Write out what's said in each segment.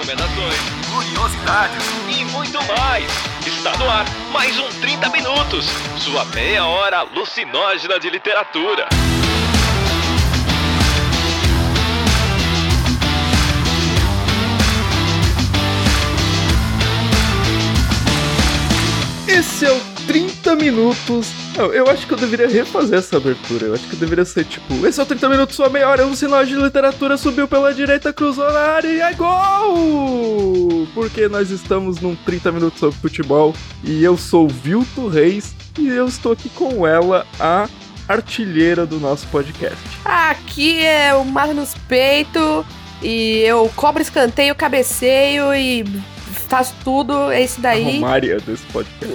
recomendações, curiosidades e muito mais. Está no ar mais um 30 Minutos, sua meia hora alucinógena de literatura. Esse é o 30 minutos. Não, eu acho que eu deveria refazer essa abertura. Eu acho que deveria ser tipo: Esse é o 30 minutos, sua meia hora. Um sinal de literatura subiu pela direita, cruzou na área e é gol! Porque nós estamos num 30 minutos sobre futebol e eu sou Vilto Reis e eu estou aqui com ela, a artilheira do nosso podcast. Aqui é o Mato nos Peito e eu cobro escanteio, cabeceio e faço tudo, é isso daí. A Romária desse podcast.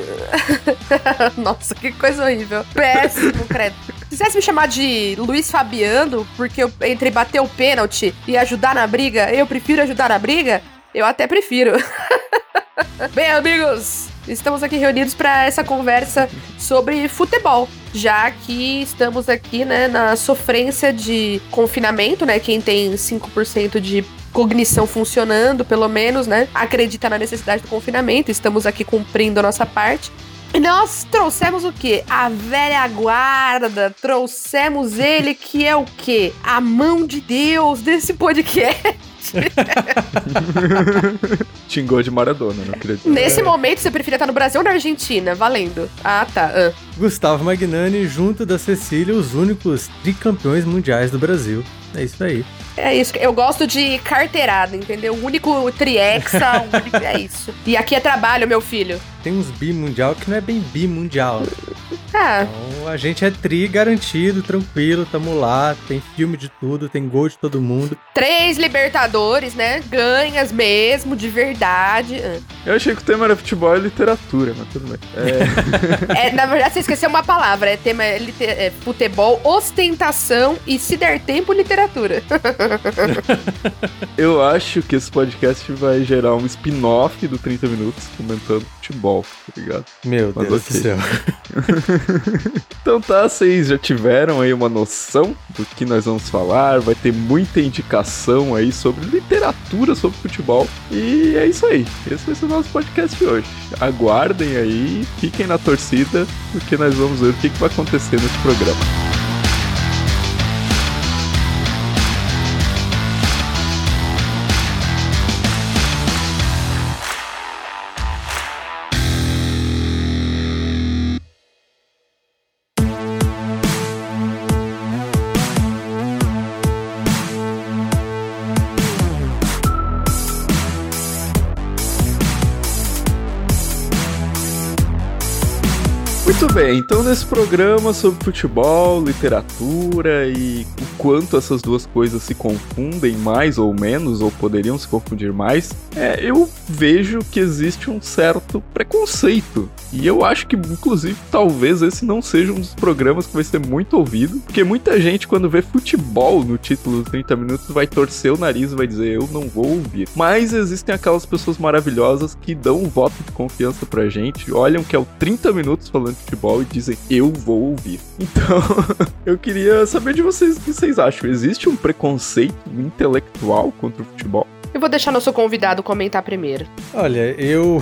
Nossa, que coisa horrível. Péssimo, credo. Se quisesse me chamar de Luiz Fabiano, porque eu entre bater o pênalti e ajudar na briga, eu prefiro ajudar na briga, eu até prefiro. Bem, amigos, estamos aqui reunidos para essa conversa sobre futebol, já que estamos aqui, né, na sofrência de confinamento, né? Quem tem 5% de cognição funcionando, pelo menos, né? Acredita na necessidade do confinamento, estamos aqui cumprindo a nossa parte. E nós trouxemos o quê? A velha guarda. Trouxemos ele que é o quê? A mão de Deus desse podcast. Xingou de Maradona, não acredito. Nesse momento, você preferia estar no Brasil ou na Argentina? Valendo. Ah, tá. Ah. Gustavo Magnani, junto da Cecília, os únicos tricampeões mundiais do Brasil. É isso aí. É isso. Eu gosto de carteirada, entendeu? O único triexa, o único... é isso. E aqui é trabalho, meu filho. Tem uns bimundial que não é bem bimundial. Ah, Então a gente é tri garantido, tranquilo, tamo lá, tem filme de tudo, tem gol de todo mundo. três Libertadores, né? Ganhas mesmo, de verdade. Ah. Eu achei que o tema era futebol e literatura, mas tudo bem. É, É, na verdade, você esqueceu uma palavra. É tema é, é, futebol, ostentação e se der tempo, literatura. eu acho que esse podcast vai gerar um spin-off do 30 Minutos comentando futebol, tá ligado? Meu Mas Deus ok. do céu. Então tá, vocês já tiveram aí uma noção do que nós vamos falar, vai ter muita indicação aí sobre literatura sobre futebol. E é isso aí. Esse vai ser o nosso podcast de hoje. Aguardem aí, fiquem na torcida, porque nós vamos ver o que, que vai acontecer nesse programa. Muito bem, então nesse programa sobre futebol, literatura e o quanto essas duas coisas se confundem mais ou menos, ou poderiam se confundir mais, é, eu vejo que existe um certo preconceito. E eu acho que, inclusive, talvez esse não seja um dos programas que vai ser muito ouvido, porque muita gente, quando vê futebol no título dos 30 minutos, vai torcer o nariz e vai dizer: Eu não vou ouvir. Mas existem aquelas pessoas maravilhosas que dão um voto de confiança pra gente, olham que é o 30 minutos falando futebol e dizem: Eu vou ouvir. Então, eu queria saber de vocês o que vocês acham. Existe um preconceito intelectual contra o futebol? Eu vou deixar nosso convidado comentar primeiro. Olha, eu.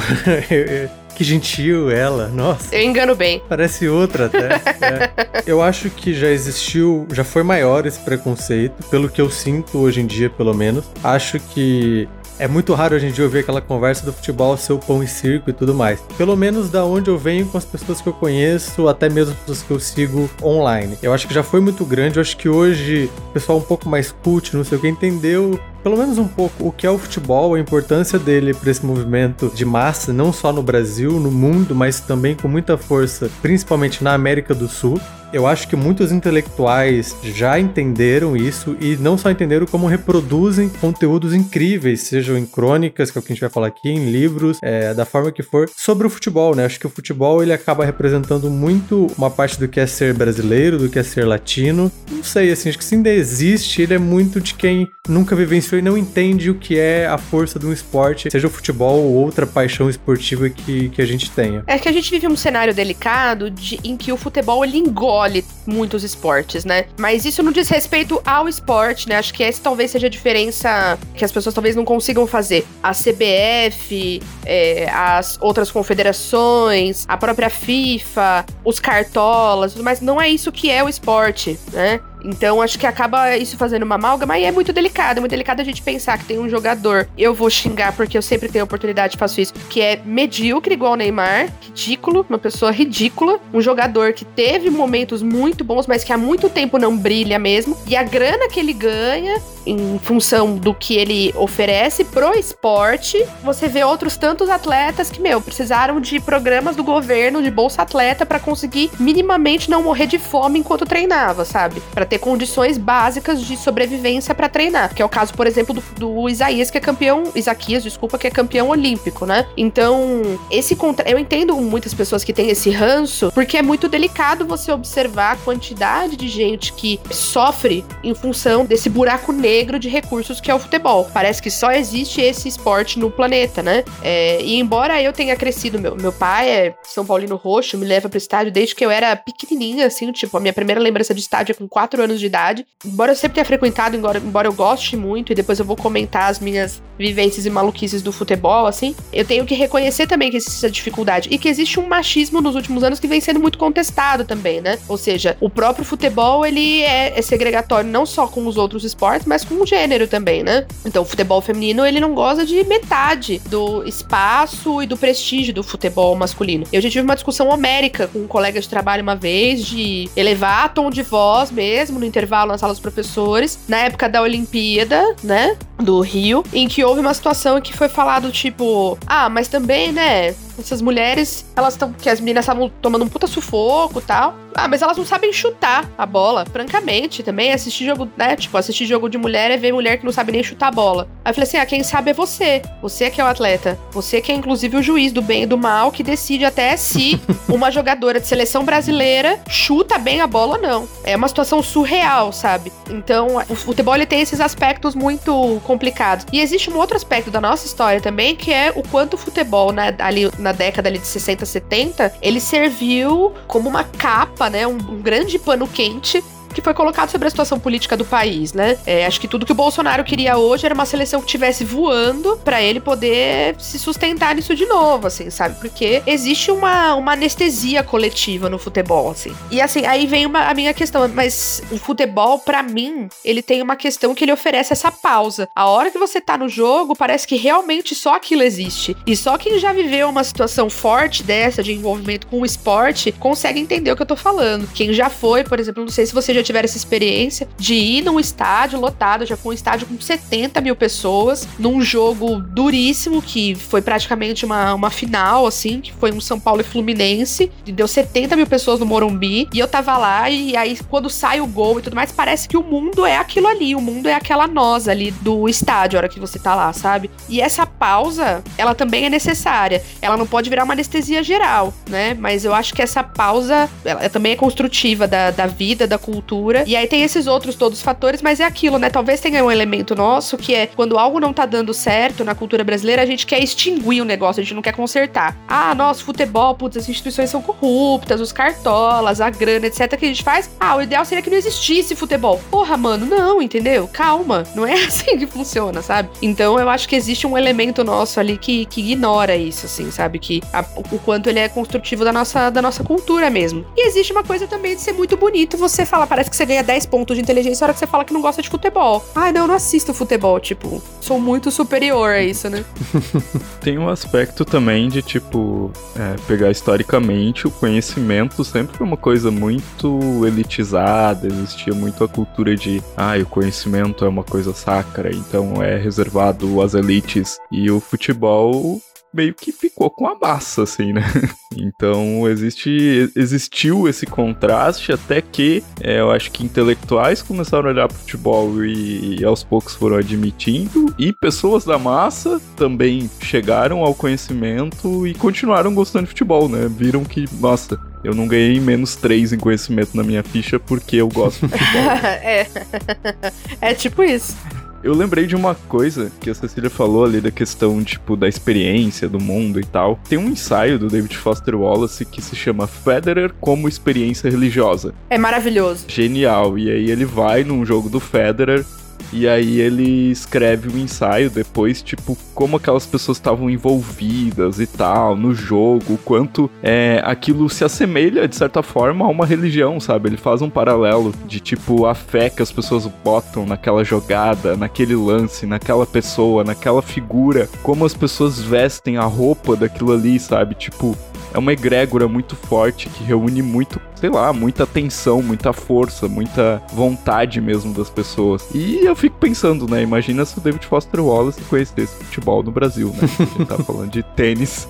que gentil ela, nossa. Eu engano bem. Parece outra até. É. Eu acho que já existiu, já foi maior esse preconceito, pelo que eu sinto hoje em dia, pelo menos. Acho que é muito raro hoje em dia ouvir aquela conversa do futebol ser o pão e circo e tudo mais. Pelo menos da onde eu venho com as pessoas que eu conheço, até mesmo as pessoas que eu sigo online. Eu acho que já foi muito grande, eu acho que hoje o pessoal um pouco mais cult, não sei o que, entendeu pelo menos um pouco o que é o futebol, a importância dele para esse movimento de massa, não só no Brasil, no mundo, mas também com muita força, principalmente na América do Sul. Eu acho que muitos intelectuais já entenderam isso e não só entenderam, como reproduzem conteúdos incríveis, sejam em crônicas, que é o que a gente vai falar aqui, em livros, é, da forma que for, sobre o futebol, né? Acho que o futebol ele acaba representando muito uma parte do que é ser brasileiro, do que é ser latino. Não sei, assim, acho que se ainda existe, ele é muito de quem nunca vivenciou e não entende o que é a força de um esporte, seja o futebol ou outra paixão esportiva que, que a gente tenha. É que a gente vive um cenário delicado de- em que o futebol ele engole engole muitos esportes, né? Mas isso não diz respeito ao esporte, né? Acho que essa talvez seja a diferença que as pessoas talvez não consigam fazer. A CBF, é, as outras confederações, a própria FIFA, os cartolas, mas não é isso que é o esporte, né? Então acho que acaba isso fazendo uma amálgama e é muito delicado. É muito delicado a gente pensar que tem um jogador, eu vou xingar porque eu sempre tenho oportunidade, faço isso, que é medíocre igual o Neymar, ridículo, uma pessoa ridícula, um jogador que teve momentos muito bons, mas que há muito tempo não brilha mesmo, e a grana que ele ganha em função do que ele oferece pro esporte, você vê outros tantos atletas que, meu, precisaram de programas do governo de Bolsa Atleta para conseguir minimamente não morrer de fome enquanto treinava, sabe? Para ter condições básicas de sobrevivência para treinar, que é o caso, por exemplo, do, do Isaías, que é campeão, Isaquias, desculpa, que é campeão olímpico, né? Então, esse contra... eu entendo muitas pessoas que têm esse ranço, porque é muito delicado você observar a quantidade de gente que sofre em função desse buraco negro de recursos que é o futebol. Parece que só existe esse esporte no planeta, né? É, e embora eu tenha crescido, meu, meu pai é São Paulino Roxo, me leva pro estádio desde que eu era pequenininha, assim, tipo, a minha primeira lembrança de estádio é com 4 anos de idade. Embora eu sempre tenha frequentado, embora, embora eu goste muito, e depois eu vou comentar as minhas vivências e maluquices do futebol, assim, eu tenho que reconhecer também que existe essa dificuldade e que existe um machismo nos últimos anos que vem sendo muito contestado também, né? Ou seja, o próprio futebol, ele é, é segregatório não só com os outros esportes, mas com o gênero também, né? Então, o futebol feminino, ele não goza de metade do espaço e do prestígio do futebol masculino. Eu já tive uma discussão homérica com um colega de trabalho uma vez de elevar tom de voz mesmo no intervalo na sala dos professores, na época da Olimpíada, né? Do Rio, em que houve uma situação em que foi falado tipo: ah, mas também, né? essas mulheres, elas estão. Que as meninas estavam tomando um puta sufoco e tal. Ah, mas elas não sabem chutar a bola, francamente, também. Assistir jogo, né? Tipo, assistir jogo de mulher é ver mulher que não sabe nem chutar a bola. Aí eu falei assim: ah, quem sabe é você. Você que é o atleta. Você que é, inclusive, o juiz do bem e do mal, que decide até se uma jogadora de seleção brasileira chuta bem a bola ou não. É uma situação surreal, sabe? Então, o futebol ele tem esses aspectos muito complicados. E existe um outro aspecto da nossa história também, que é o quanto o futebol, né, ali na década ali de 60, 70, ele serviu como uma capa, né? Um, um grande pano quente que foi colocado sobre a situação política do país, né? É, acho que tudo que o Bolsonaro queria hoje era uma seleção que estivesse voando para ele poder se sustentar nisso de novo, assim, sabe? Porque existe uma, uma anestesia coletiva no futebol, assim. E assim, aí vem uma, a minha questão, mas o futebol, para mim, ele tem uma questão que ele oferece essa pausa. A hora que você tá no jogo, parece que realmente só aquilo existe. E só quem já viveu uma situação forte dessa, de envolvimento com o esporte, consegue entender o que eu tô falando. Quem já foi, por exemplo, não sei se você já tiveram essa experiência de ir num estádio lotado, já foi um estádio com 70 mil pessoas, num jogo duríssimo, que foi praticamente uma, uma final, assim, que foi um São Paulo e Fluminense, e deu 70 mil pessoas no Morumbi, e eu tava lá, e aí quando sai o gol e tudo mais, parece que o mundo é aquilo ali, o mundo é aquela nós ali do estádio, a hora que você tá lá, sabe? E essa pausa, ela também é necessária. Ela não pode virar uma anestesia geral, né? Mas eu acho que essa pausa, ela também é construtiva da, da vida, da cultura cultura. E aí tem esses outros todos os fatores, mas é aquilo, né? Talvez tenha um elemento nosso que é quando algo não tá dando certo na cultura brasileira, a gente quer extinguir o negócio, a gente não quer consertar. Ah, nossa, futebol, putz, as instituições são corruptas, os cartolas, a grana, etc. que a gente faz. Ah, o ideal seria que não existisse futebol. Porra, mano, não, entendeu? Calma, não é assim que funciona, sabe? Então eu acho que existe um elemento nosso ali que, que ignora isso, assim, sabe? Que a, o quanto ele é construtivo da nossa, da nossa cultura mesmo. E existe uma coisa também de ser muito bonito você falar, parece que você ganha 10 pontos de inteligência na hora que você fala que não gosta de futebol. Ai, não, eu não assisto futebol, tipo, sou muito superior a isso, né? Tem um aspecto também de, tipo, é, pegar historicamente o conhecimento sempre foi uma coisa muito elitizada, existia muito a cultura de, ah, o conhecimento é uma coisa sacra, então é reservado às elites. E o futebol meio que ficou com a massa, assim, né? Então existe, existiu esse contraste até que é, eu acho que intelectuais começaram a olhar para futebol e, e, aos poucos foram admitindo, e pessoas da massa também chegaram ao conhecimento e continuaram gostando de futebol, né? Viram que, nossa, eu não ganhei menos 3 em conhecimento na minha ficha porque eu gosto de futebol. é. É tipo isso. Eu lembrei de uma coisa que a Cecília falou ali da questão, tipo, da experiência do mundo e tal. Tem um ensaio do David Foster Wallace que se chama Federer como experiência religiosa. É maravilhoso. Genial. E aí ele vai num jogo do Federer e aí ele escreve um ensaio depois, tipo, como aquelas pessoas estavam envolvidas e tal no jogo, o quanto é, aquilo se assemelha, de certa forma, a uma religião, sabe? Ele faz um paralelo de, tipo, a fé que as pessoas botam naquela jogada, naquele lance, naquela pessoa, naquela figura, como as pessoas vestem a roupa daquilo ali, sabe? Tipo, é uma egrégora muito forte que reúne muito, sei lá, muita tensão, muita força, muita vontade mesmo das pessoas. E eu fico pensando, né? Imagina se o David Foster Wallace conhecesse futebol no Brasil, né? A gente tá falando de tênis.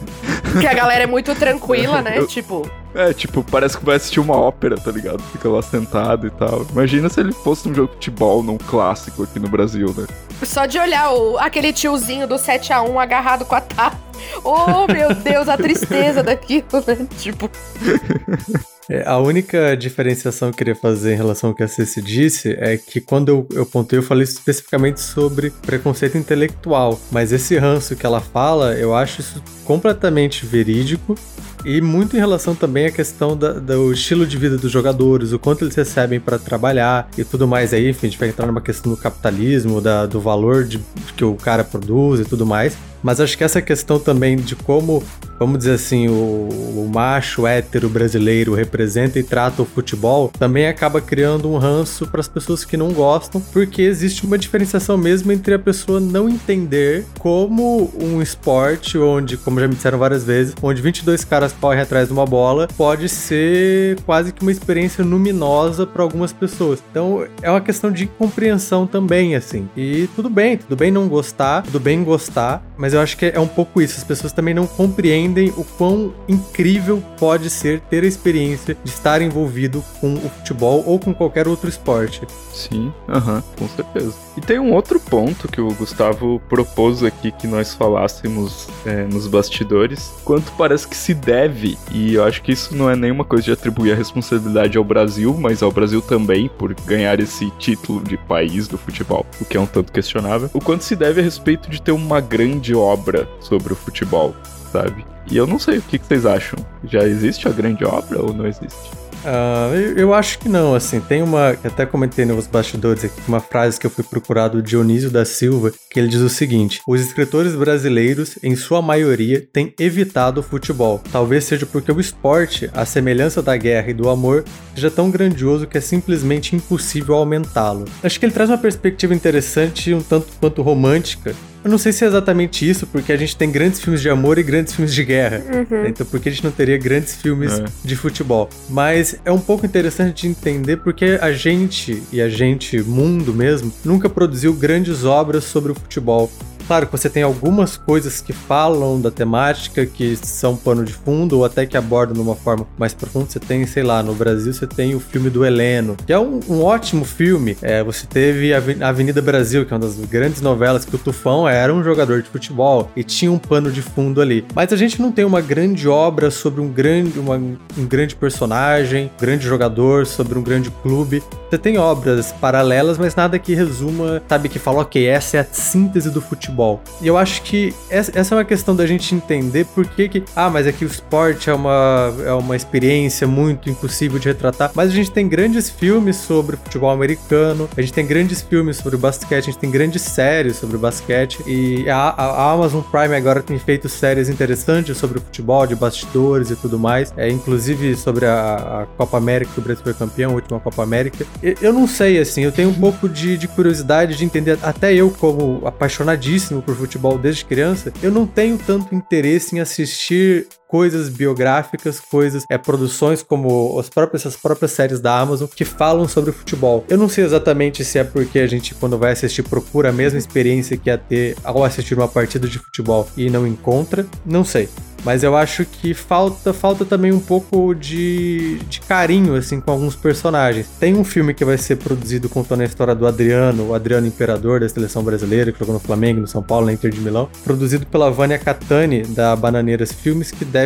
Que a galera é muito tranquila, né? Eu- Tipo, É, tipo, parece que vai assistir uma ópera, tá ligado? Fica lá sentado e tal. Imagina se ele fosse um jogo de futebol num clássico aqui no Brasil, né? Só de olhar o, aquele tiozinho do 7x1 agarrado com a taça. Oh, meu Deus, a tristeza daquilo, né? Tipo, É, a única diferenciação que eu queria fazer em relação ao que a Ceci disse é que quando eu, eu pontei, eu falei especificamente sobre preconceito intelectual. Mas esse ranço que ela fala, eu acho isso completamente verídico. E muito em relação também à questão da- do estilo de vida dos jogadores, o quanto eles recebem para trabalhar e tudo mais aí. Enfim, a gente vai entrar numa questão do capitalismo, da- do valor de, que o cara produz e tudo mais. Mas acho que essa questão também de como, vamos dizer assim, o, o macho hétero brasileiro representa e trata o futebol também acaba criando um ranço para as pessoas que não gostam, porque existe uma diferenciação mesmo entre a pessoa não entender como um esporte onde, como já me disseram várias vezes, onde 22 caras correm atrás de uma bola pode ser quase que uma experiência luminosa para algumas pessoas. Então é uma questão de compreensão também, assim. E tudo bem, tudo bem não gostar, tudo bem gostar, mas eu acho que é um pouco isso. As pessoas também não compreendem o quão incrível pode ser ter a experiência de estar envolvido com o futebol ou com qualquer outro esporte. Sim, aham, com certeza. E tem um outro ponto que o Gustavo propôs aqui que nós falássemos é, nos bastidores, quanto parece que se deve, e eu acho que isso não é nenhuma coisa de atribuir a responsabilidade ao Brasil, mas ao Brasil também, por ganhar esse título de país do futebol, o que é um tanto questionável, o quanto se deve a respeito de ter uma grande obra sobre o futebol, sabe? E eu não sei o que que vocês acham. Já existe a grande obra ou não existe? Ah, eu, eu acho que não, assim, tem uma, até comentei nos bastidores aqui, uma frase que eu fui procurar do Dionísio da Silva, que ele diz o seguinte, os escritores brasileiros, em sua maioria, têm evitado o futebol, talvez seja porque o esporte, a semelhança da guerra e do amor, seja tão grandioso que é simplesmente impossível aumentá-lo. Acho que ele traz uma perspectiva interessante um tanto quanto romântica, eu não sei se é exatamente isso, porque a gente tem grandes filmes de amor e grandes filmes de guerra. Então, por que a gente não teria grandes filmes É. de futebol? Mas é um pouco interessante de entender porque a gente, e a gente, mundo mesmo, nunca produziu grandes obras sobre o futebol. Claro que você tem algumas coisas que falam da temática, que são pano de fundo, ou até que abordam de uma forma mais profunda. Você tem, sei lá, no Brasil você tem o filme do Heleno, que é um, um ótimo filme. É, você teve a Aven- a Avenida Brasil, que é uma das grandes novelas, que o Tufão era um jogador de futebol e tinha um pano de fundo ali. Mas a gente não tem uma grande obra sobre um grande, uma- um grande personagem, um grande jogador, sobre um grande clube. Você tem obras paralelas, mas nada que resuma, sabe, que fala, ok, essa é a síntese do futebol. E eu acho que essa é uma questão da gente entender por que que, ah, mas é que o esporte é uma, é uma experiência muito impossível de retratar, mas a gente tem grandes filmes sobre futebol americano, a gente tem grandes filmes sobre basquete, a gente tem grandes séries sobre basquete, e a, a- Amazon Prime agora tem feito séries interessantes sobre futebol, de bastidores e tudo mais, é, inclusive sobre a, a Copa América, que o Brasil foi campeão, a última Copa América. Eu, eu não sei, assim, eu tenho um pouco de, de curiosidade de entender, até eu, como apaixonadíssimo por futebol desde criança, eu não tenho tanto interesse em assistir coisas biográficas, coisas, é, produções como as próprias, as próprias séries da Amazon que falam sobre futebol. Eu não sei exatamente se é porque a gente, quando vai assistir, procura a mesma experiência que ia ter ao assistir uma partida de futebol e não encontra. Não sei. Mas eu acho que falta falta também um pouco de, de carinho, assim, com alguns personagens. Tem um filme que vai ser produzido contando a história do Adriano, o Adriano Imperador da seleção brasileira, que jogou no Flamengo, no São Paulo, na Inter de Milão. Produzido pela Vânia Catani, da Bananeiras Filmes, que deve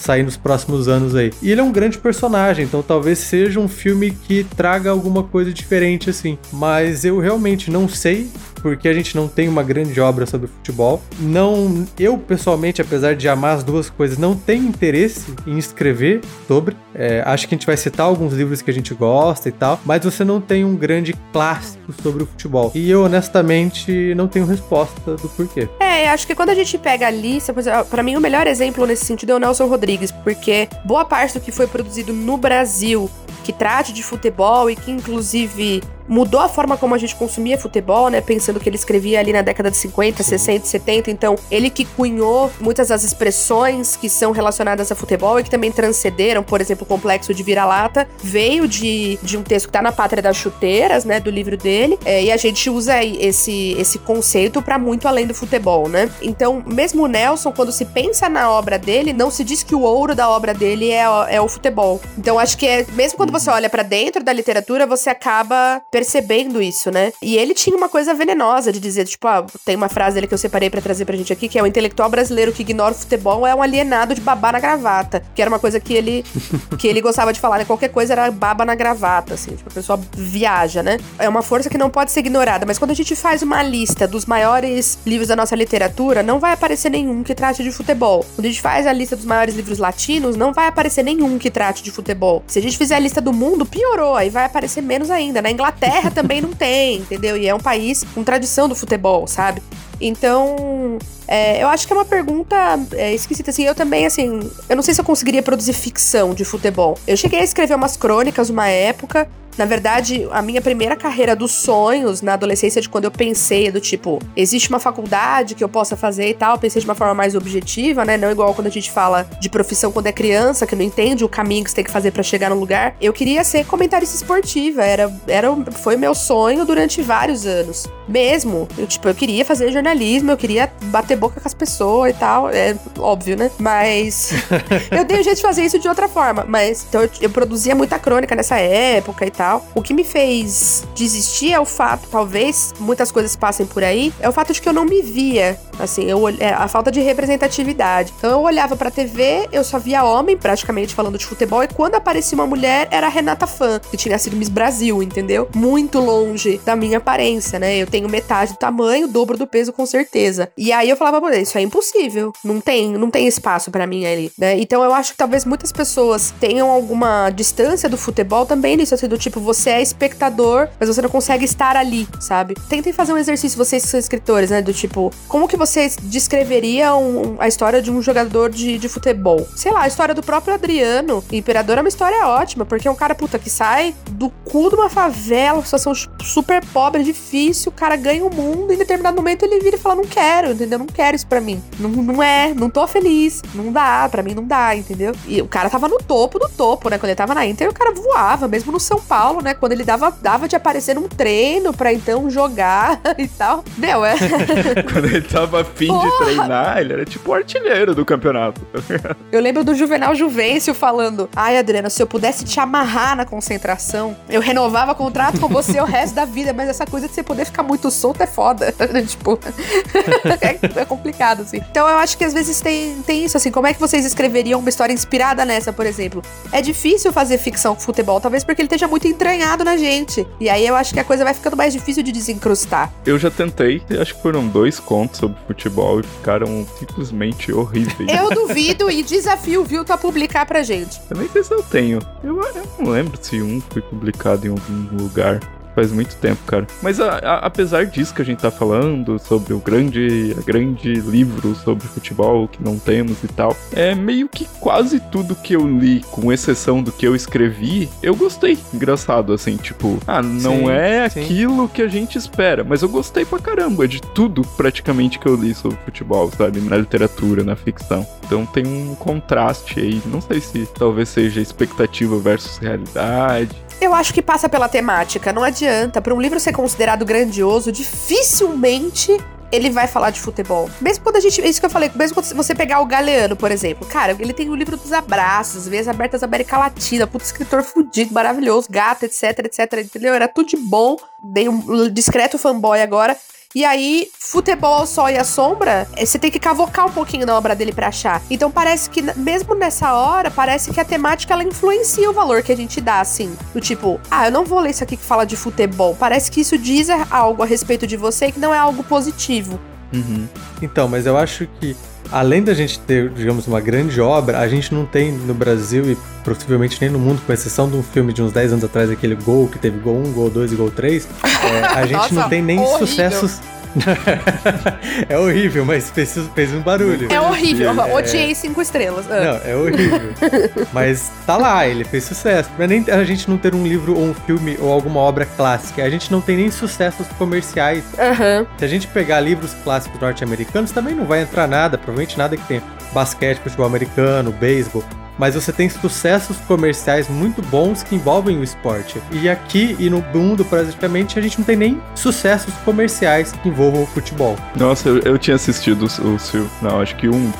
sair nos próximos anos aí. E ele é um grande personagem, então talvez seja um filme que traga alguma coisa diferente assim. Mas eu realmente não sei porque a gente não tem uma grande obra sobre futebol. Não, eu pessoalmente, apesar de amar as duas coisas, não tenho interesse em escrever sobre. É, acho que a gente vai citar alguns livros que a gente gosta e tal, mas você não tem um grande clássico sobre o futebol. E eu, honestamente, não tenho resposta do porquê. É, acho que quando a gente pega a lista, para mim o melhor exemplo nesse sentido é o Nelson Rodrigues, porque boa parte do que foi produzido no Brasil que trate de futebol e que inclusive mudou a forma como a gente consumia futebol, né? Pensando que ele escrevia ali na década de 50, Sim. 60, 70. Então, ele que cunhou muitas das expressões que são relacionadas a futebol e que também transcenderam, por exemplo, o complexo de vira-lata, veio de, de um texto que tá na Pátria das Chuteiras, né? Do livro dele. É, e a gente usa esse, esse conceito para muito além do futebol, né? Então, mesmo o Nelson, quando se pensa na obra dele, não se diz que o ouro da obra dele é, é o futebol. Então, acho que é, mesmo quando você olha para dentro da literatura, você acaba percebendo isso, né? E ele tinha uma coisa venenosa de dizer, tipo, ah, tem uma frase dele que eu separei para trazer pra gente aqui, que é o intelectual brasileiro que ignora o futebol é um alienado de babá na gravata, que era uma coisa que ele que ele gostava de falar, né? Qualquer coisa era baba na gravata, assim, tipo, a pessoa viaja, né? É uma força que não pode ser ignorada, mas quando a gente faz uma lista dos maiores livros da nossa literatura, não vai aparecer nenhum que trate de futebol. Quando a gente faz a lista dos maiores livros latinos, não vai aparecer nenhum que trate de futebol. Se a gente fizer a lista do mundo, piorou, aí vai aparecer menos ainda. Na Inglaterra Inglaterra também não tem, entendeu? E é um país com tradição do futebol, sabe? Então, é, eu acho que é uma pergunta é, esquisita, assim. Eu também, assim, eu não sei se eu conseguiria produzir ficção de futebol. Eu cheguei a escrever umas crônicas uma época, na verdade, a minha primeira carreira dos sonhos na adolescência, de quando eu pensei do tipo, existe uma faculdade que eu possa fazer e tal, eu pensei de uma forma mais objetiva, né? Não igual quando a gente fala de profissão quando é criança, que não entende o caminho que você tem que fazer para chegar no lugar. Eu queria ser comentarista esportiva, era, era, foi meu sonho durante vários anos. Mesmo, eu, tipo, eu queria fazer jornalismo, eu queria bater boca com as pessoas e tal, é óbvio, né? Mas eu dei um jeito de fazer isso de outra forma, mas então eu, eu produzia muita crônica nessa época e tal. O que me fez desistir é o fato, talvez muitas coisas passem por aí, é o fato de que eu não me via, assim, eu, é, a falta de representatividade. Então eu olhava pra TV, eu só via homem praticamente falando de futebol, e quando aparecia uma mulher, era a Renata Fã, que tinha sido Miss Brasil, entendeu? Muito longe da minha aparência, né? Eu tenho metade do tamanho, dobro do peso com certeza. E aí eu falava, isso é impossível. Não tem, não tem espaço para mim ali, né? Então eu acho que talvez muitas pessoas tenham alguma distância do futebol também nisso, assim, do tipo, você é espectador, mas você não consegue estar ali, sabe? Tentem fazer um exercício, vocês que são escritores, né? Do tipo, como que vocês descreveriam a história de um jogador de, de futebol? Sei lá, a história do próprio Adriano, Imperador, é uma história ótima, porque é um cara, puta, que sai do cu de uma favela, situação super pobre, difícil, o cara ganha o mundo e em determinado momento ele vira e fala, não quero, entendeu? Não quero isso pra mim. Não, não é, não tô feliz, não dá, pra mim não dá, entendeu? E o cara tava no topo do topo, né? Quando ele tava na Inter, o cara voava, mesmo no São Paulo né? Quando ele dava, dava de aparecer num treino pra então jogar e tal. Meu, é. Quando ele tava afim Porra. de treinar, ele era tipo o artilheiro do campeonato. eu lembro do Juvenal Juvencio falando: Ai, Adriana, se eu pudesse te amarrar na concentração, eu renovava contrato com você o resto da vida, mas essa coisa de você poder ficar muito solto é foda. tipo, é, é, complicado, assim. Então eu acho que às vezes tem, tem isso, assim. Como é que vocês escreveriam uma história inspirada nessa, por exemplo? É difícil fazer ficção com futebol, talvez porque ele esteja muito entranhado na gente. E aí eu acho que a coisa vai ficando mais difícil de desencrustar. Eu já tentei, acho que foram dois contos sobre futebol e ficaram simplesmente horríveis. Eu duvido e desafio o Vilto a publicar pra gente. Eu nem sei se eu tenho. Eu, eu não lembro se um foi publicado em algum lugar faz muito tempo, cara. Mas a, a, apesar disso que a gente tá falando, sobre o grande, grande livro sobre futebol que não temos e tal, é meio que quase tudo que eu li, com exceção do que eu escrevi, eu gostei. Engraçado, assim, tipo, ah, não sim, é sim. aquilo que a gente espera, mas eu gostei pra caramba de tudo praticamente que eu li sobre futebol, sabe? Na literatura, na ficção. Então tem um contraste aí. Não sei se talvez seja expectativa versus realidade. Eu acho que passa pela temática. Não adianta. Para um livro ser considerado grandioso, dificilmente ele vai falar de futebol. Mesmo quando a gente. Isso que eu falei, mesmo quando você pegar o Galeano, por exemplo. Cara, ele tem o livro dos abraços, Veias Abertas da América Latina, puto escritor fudido, maravilhoso, gato, etc, etc, entendeu? Era tudo de bom. Dei um discreto fanboy agora. E aí, Futebol ao Sol e a Sombra, é, você tem que cavocar um pouquinho na obra dele para achar. Então parece que, mesmo nessa hora, parece que a temática ela influencia o valor que a gente dá, assim. Do tipo, ah, eu não vou ler isso aqui que fala de futebol. Parece que isso diz algo a respeito de você que não é algo positivo. Uhum. Então, mas eu acho que além da gente ter, digamos, uma grande obra, a gente não tem no Brasil e possivelmente nem no mundo, com exceção de um filme de uns 10 anos atrás, aquele Gol, que teve Gol 1, Gol 2 e Gol 3, é, a gente Nossa, não tem nem horrível. sucessos é horrível, mas fez, fez um barulho. É horrível, é... odiei cinco estrelas. Ah. Não, é horrível. mas tá lá, ele fez sucesso. Não é nem a gente não ter um livro ou um filme ou alguma obra clássica, a gente não tem nem sucessos comerciais. Uhum. Se a gente pegar livros clássicos norte-americanos, também não vai entrar nada, provavelmente nada que tenha basquete, futebol americano, beisebol mas você tem sucessos comerciais muito bons que envolvem o esporte. E aqui e no mundo, praticamente, a gente não tem nem sucessos comerciais que envolvam o futebol. Nossa, eu, eu tinha assistido o, filme. Não, acho que um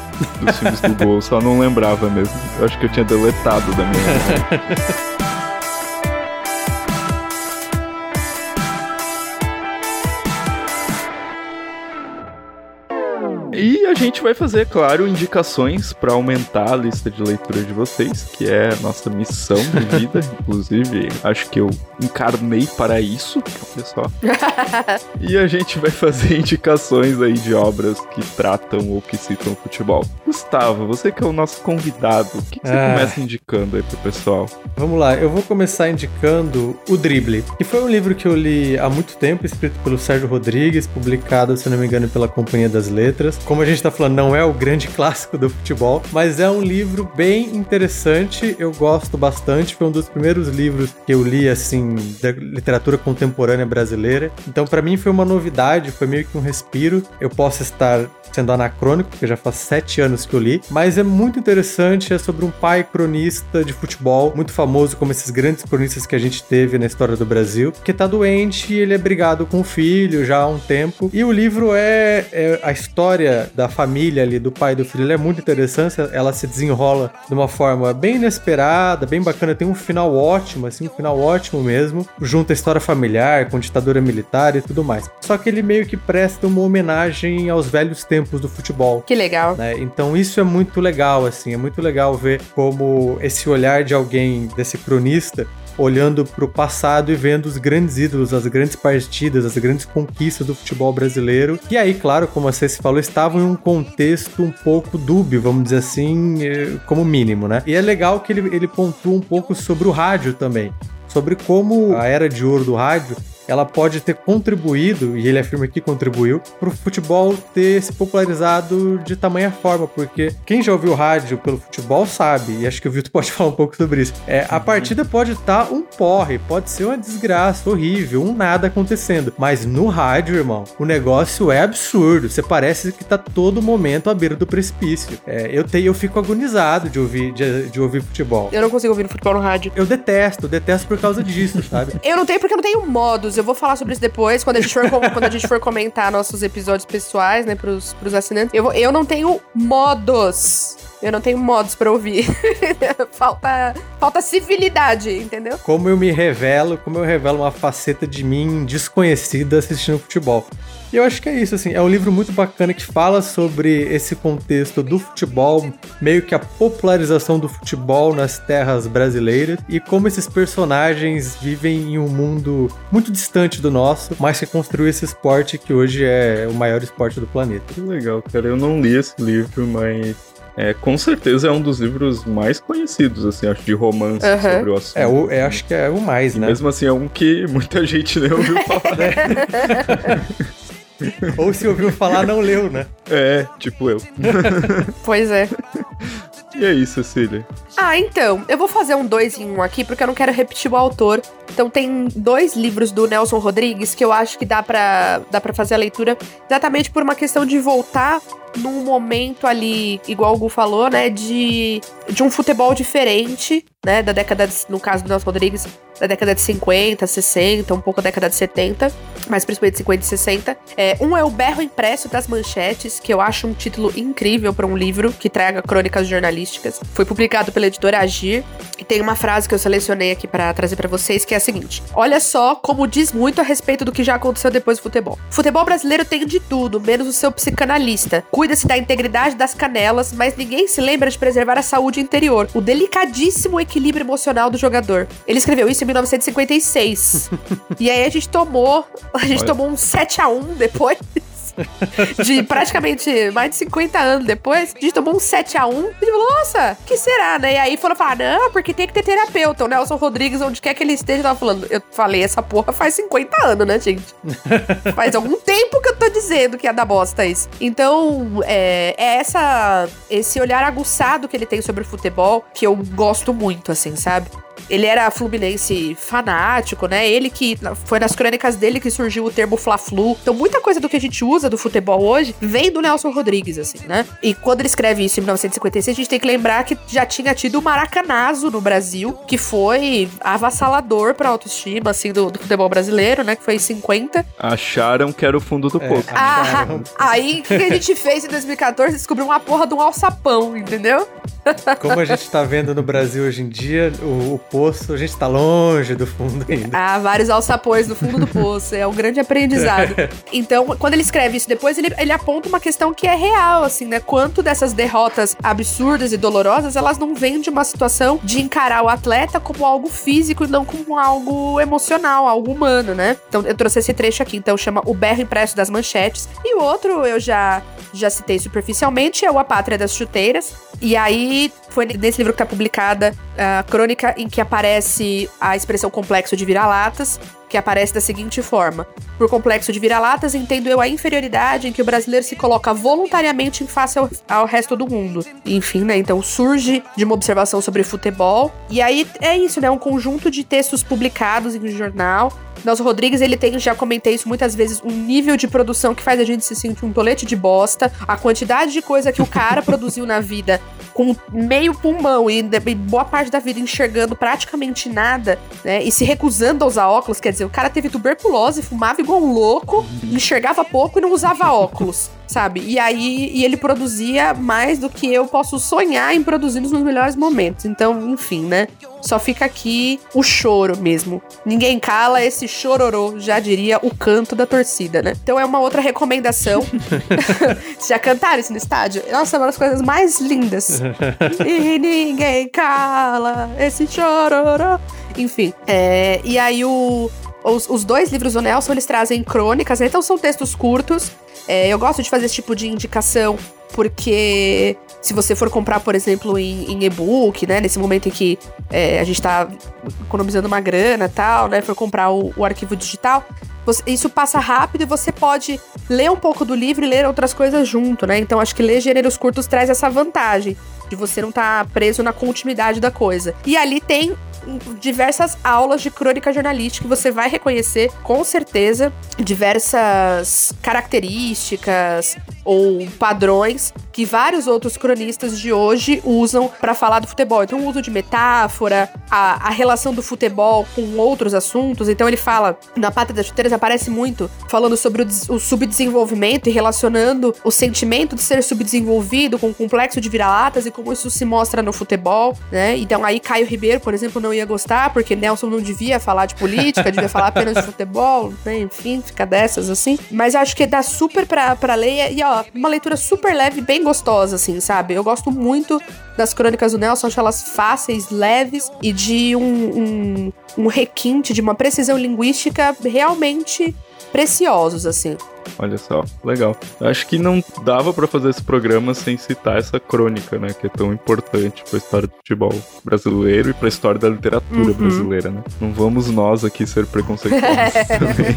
dos filmes do Gol, só não lembrava mesmo. Eu acho que eu tinha deletado da minha. a gente vai fazer, claro, indicações para aumentar a lista de leitura de vocês, que é a nossa missão de vida. Inclusive, acho que eu encarnei para isso, olha só. e a gente vai fazer indicações aí de obras que tratam ou que citam futebol. Gustavo, você que é o nosso convidado, o que, que você ah. começa indicando aí pro pessoal? Vamos lá, eu vou começar indicando O Drible, que foi um livro que eu li há muito tempo, escrito pelo Sérgio Rodrigues, publicado, se não me engano, pela Companhia das Letras como a gente tá falando, não é o grande clássico do futebol, mas é um livro bem interessante, eu gosto bastante, foi um dos primeiros livros que eu li, assim, da literatura contemporânea brasileira. Então, para mim foi uma novidade, foi meio que um respiro. Eu posso estar sendo anacrônico, porque já faz sete anos que eu li, mas é muito interessante, é sobre um pai cronista de futebol, muito famoso como esses grandes cronistas que a gente teve na história do Brasil, que tá doente e ele é brigado com o filho já há um tempo. E o livro é, é a história da família ali, do pai e do filho, ele é muito interessante, ela se desenrola de uma forma bem inesperada, bem bacana, tem um final ótimo, assim, um final ótimo mesmo, junta a história familiar com ditadura militar e tudo mais. Só que ele meio que presta uma homenagem aos velhos tempos tempos do futebol. Que legal. Né? Então isso é muito legal, assim, é muito legal ver como esse olhar de alguém, desse cronista, olhando para o passado e vendo os grandes ídolos, as grandes partidas, as grandes conquistas do futebol brasileiro. E aí, claro, como você se falou, estavam em um contexto um pouco dúbio, vamos dizer assim, eh, como mínimo, né? E é legal que ele, ele pontua um pouco sobre o rádio também. Sobre como a era de ouro do rádio ela pode ter contribuído, e ele afirma que contribuiu, para o futebol ter se popularizado de tamanha forma, porque quem já ouviu rádio pelo futebol sabe, e acho que o Vitor pode falar um pouco sobre isso. É, a partida pode estar tá um porre, pode ser uma desgraça horrível, um nada acontecendo, mas no rádio, irmão, o negócio é absurdo. Você parece que tá todo momento à beira do precipício. É, eu, te, eu fico agonizado de ouvir, de, de ouvir futebol. Eu não consigo ouvir futebol no rádio. Eu detesto, detesto por causa disso, sabe? eu não tenho porque eu não tenho modos eu vou falar sobre isso depois, quando a gente for, quando a gente for comentar nossos episódios pessoais, né, pros, pros assinantes. Eu, eu não tenho modos. Eu não tenho modos para ouvir. falta, falta civilidade, entendeu? Como eu me revelo, como eu revelo uma faceta de mim desconhecida assistindo futebol. E eu acho que é isso, assim, é um livro muito bacana que fala sobre esse contexto do futebol, meio que a popularização do futebol nas terras brasileiras e como esses personagens vivem em um mundo muito distante do nosso, mas que construiu esse esporte que hoje é o maior esporte do planeta. Que legal, cara. Eu não li esse livro, mas é, com certeza é um dos livros mais conhecidos, assim, acho, de romance uhum. sobre o assunto. É, o, é, acho que é o mais, e né? Mesmo assim, é um que muita gente nem ouviu falar. Ou se ouviu falar, não leu, né? É, tipo eu. pois é. E é isso, Cecília. Ah, então, eu vou fazer um dois em um aqui, porque eu não quero repetir o autor. Então tem dois livros do Nelson Rodrigues que eu acho que dá para dá pra fazer a leitura exatamente por uma questão de voltar num momento ali, igual o Gu falou, né, de, de um futebol diferente, né, da década, de, no caso do Nelson Rodrigues, da década de 50, 60, um pouco da década de 70, mas principalmente 50 e 60. É, um é o Berro Impresso das Manchetes, que eu acho um título incrível para um livro que traga crônicas jornalísticas. Foi publicado pela editora Agir. E tem uma frase que eu selecionei aqui para trazer para vocês que é a seguinte: Olha só como diz muito a respeito do que já aconteceu depois do futebol. O futebol brasileiro tem de tudo, menos o seu psicanalista. Cuida-se da integridade das canelas, mas ninguém se lembra de preservar a saúde interior, o delicadíssimo equilíbrio emocional do jogador. Ele escreveu isso em 1956. e aí a gente tomou, a gente Olha. tomou um 7 a 1 depois. de praticamente mais de 50 anos depois, a gente tomou um 7x1 e tipo, nossa, que será, né? E aí foram falar, não, porque tem que ter terapeuta. O Nelson Rodrigues, onde quer que ele esteja, tava falando. Eu falei, essa porra faz 50 anos, né, gente? faz algum tempo que eu tô dizendo que é da bosta isso. Então, é, é essa, esse olhar aguçado que ele tem sobre o futebol que eu gosto muito, assim, sabe? Ele era fluminense fanático, né? Ele que foi nas crônicas dele que surgiu o termo Fla-Flu. Então, muita coisa do que a gente usa do futebol hoje vem do Nelson Rodrigues, assim, né? E quando ele escreve isso em 1956, a gente tem que lembrar que já tinha tido o Maracanazo no Brasil, que foi avassalador pra autoestima, assim, do, do futebol brasileiro, né? Que foi em 50. Acharam que era o fundo do É. poço. Ah, aí, o que a gente fez em 2014? Descobriu uma porra de um alçapão, entendeu? Como a gente tá vendo no Brasil hoje em dia, o, o poço, a gente tá longe do fundo ainda. Há vários alçapões no fundo do poço. É um grande aprendizado. Então, quando ele escreve isso depois, ele, ele aponta uma questão que é real, assim, né? Quanto dessas derrotas absurdas e dolorosas, elas não vêm de uma situação de encarar o atleta como algo físico e não como algo emocional, algo humano, né? Então, eu trouxe esse trecho aqui. Então, chama O Berro Impresso das Manchetes. E o outro, eu já, já citei superficialmente, é o A Pátria das Chuteiras. E aí, foi nesse livro que tá publicada a crônica em que aparece a expressão complexo de vira-latas, que aparece da seguinte forma: Por complexo de vira-latas, entendo eu a inferioridade em que o brasileiro se coloca voluntariamente em face ao, ao resto do mundo. Enfim, né? Então surge de uma observação sobre futebol. E aí é isso, né? Um conjunto de textos publicados em um jornal. Nelson Rodrigues, ele tem, já comentei isso muitas vezes, um nível de produção que faz a gente se sentir um tolete de bosta. A quantidade de coisa que o cara produziu na vida com meio pulmão e boa parte da vida enxergando praticamente nada, né? E se recusando a usar óculos, quer dizer, o cara teve tuberculose, fumava igual um louco, enxergava pouco e não usava óculos, sabe? E aí e ele produzia mais do que eu posso sonhar em produzir nos meus melhores momentos. Então, enfim, né? Só fica aqui o choro mesmo. Ninguém cala esse chororô, já diria o canto da torcida, né? Então é uma outra recomendação. Já cantaram isso no estádio? Nossa, é uma das coisas mais lindas. e ninguém cala esse chororô. Enfim, é, e aí o, os, os dois livros do Nelson, eles trazem crônicas, né? então são textos curtos. É, eu gosto de fazer esse tipo de indicação porque se você for comprar, por exemplo, em, em e-book, né? Nesse momento em que é, a gente tá economizando uma grana tal, né? For comprar o, o arquivo digital, você- isso passa rápido e você pode ler um pouco do livro e ler outras coisas junto, né? Então acho que ler gêneros curtos traz essa vantagem de você não estar preso na continuidade da coisa. E ali tem diversas aulas de crônica jornalística que você vai reconhecer com certeza diversas características ou padrões que vários outros cronistas de hoje usam para falar do futebol. Então, o uso de metáfora, a, a relação do futebol com outros assuntos. Então, ele fala, na Pátria das Chuteiras aparece muito, falando sobre o, o subdesenvolvimento e relacionando o sentimento de ser subdesenvolvido com o complexo de vira-latas e como isso se mostra no futebol, né? Então, aí Caio Ribeiro, por exemplo, não ia gostar, porque Nelson não devia falar de política, devia falar apenas de futebol, né? Enfim, fica dessas assim. Mas acho que dá super pra, pra ler e, ó, uma leitura super leve, bem gostosa, assim, sabe? Eu gosto muito das crônicas do Nelson, acho elas fáceis, leves e de um, um, um requinte, de uma precisão linguística realmente preciosos, assim. Olha só, legal. Acho que não dava pra fazer esse programa sem citar essa crônica, né? Que é tão importante pra história do futebol brasileiro e pra história da literatura Uhum. brasileira, né? Não vamos nós aqui ser preconceituosos também.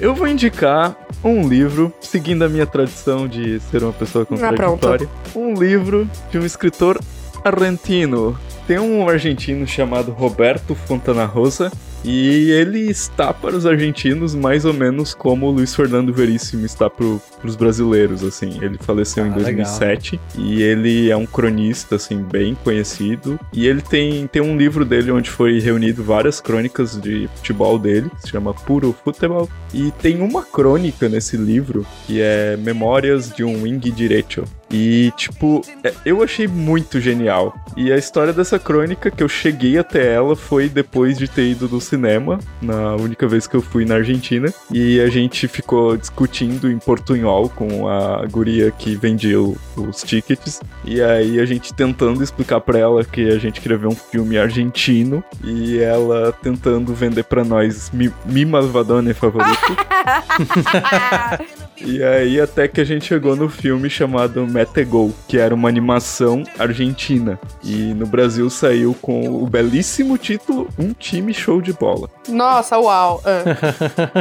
Eu vou indicar um livro, seguindo a minha tradição de ser uma pessoa contraditória. um livro de um escritor argentino. Tem um argentino chamado Roberto Fontana Rosa e ele está para os argentinos mais ou menos como o Luiz Fernando Veríssimo está para os brasileiros, assim. Ele faleceu em Ah, legal. 2007 e ele é um cronista, assim, bem conhecido. E ele tem, tem um livro dele onde foi reunido várias crônicas de futebol dele, se chama Puro Futebol. E tem uma crônica nesse livro que é Memórias de um Wing Direito. E, tipo, é, eu achei muito genial. E a história dessa crônica, que eu cheguei até ela, foi depois de ter ido no cinema, na única vez que eu fui na Argentina. E a gente ficou discutindo em portunhol com a guria que vendia os tickets. E aí a gente tentando explicar pra ela que a gente queria ver um filme argentino. E ela tentando vender pra nós Mi, Mi Malvadone favorito. E aí até que a gente chegou no filme chamado Metegol, que era uma animação argentina. E no Brasil saiu com o belíssimo título Um Time Show de Bola. Nossa, uau. Ah.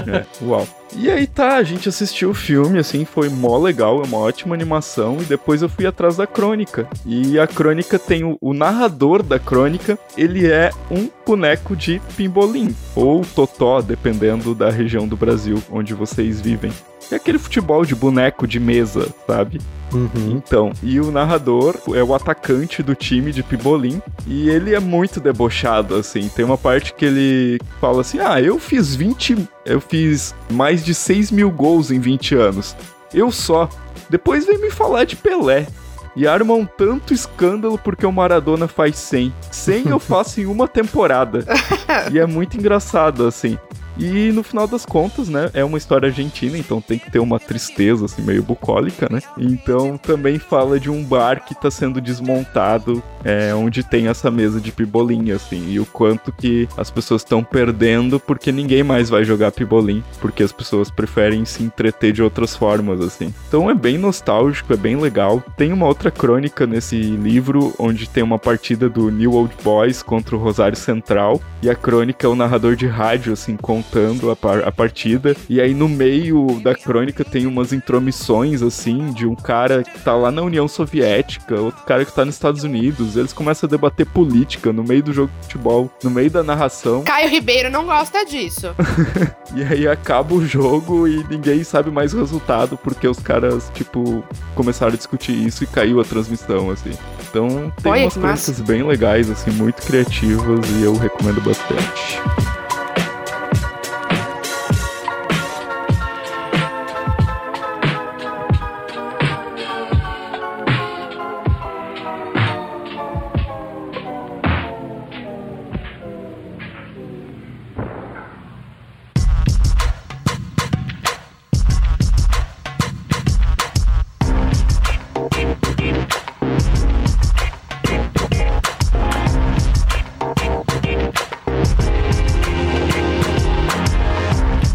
É, uau. E aí tá, a gente assistiu o filme, assim, foi mó legal, é uma ótima animação, e depois eu fui atrás da crônica. E a crônica tem o, o narrador da crônica, ele é um boneco de pimbolim, ou totó, dependendo da região do Brasil onde vocês vivem. É aquele futebol de boneco de mesa, sabe? Uhum. Então, e o narrador é o atacante do time de Pibolim. E ele é muito debochado, assim. Tem uma parte que ele fala assim: Ah, eu fiz 20. Eu fiz mais de 6 mil gols em 20 anos. Eu só. Depois vem me falar de Pelé. E arma um tanto escândalo porque o Maradona faz 100. 100 eu faço em uma temporada. e é muito engraçado, assim. E no final das contas, né, é uma história argentina, então tem que ter uma tristeza, assim, meio bucólica, né? Então também fala de um bar que tá sendo desmontado, é, onde tem essa mesa de pibolim, assim, e o quanto que as pessoas estão perdendo porque ninguém mais vai jogar pibolim, porque as pessoas preferem se entreter de outras formas, assim. Então é bem nostálgico, é bem legal. Tem uma outra crônica nesse livro, onde tem uma partida do New Old Boys contra o Rosário Central, e a crônica é o narrador de rádio, assim, contando a, par a partida. E aí no meio da crônica tem umas intromissões, assim, de um cara que tá lá na União Soviética, outro cara que tá nos Estados Unidos. Eles começam a debater política no meio do jogo de futebol, no meio da narração. Caio Ribeiro não gosta disso. E aí acaba o jogo e ninguém sabe mais o resultado, porque os caras, tipo, começaram a discutir isso e caiu a transmissão, assim. Então tem Olha, umas crônicas bem legais, assim, muito criativas e eu recomendo bastante.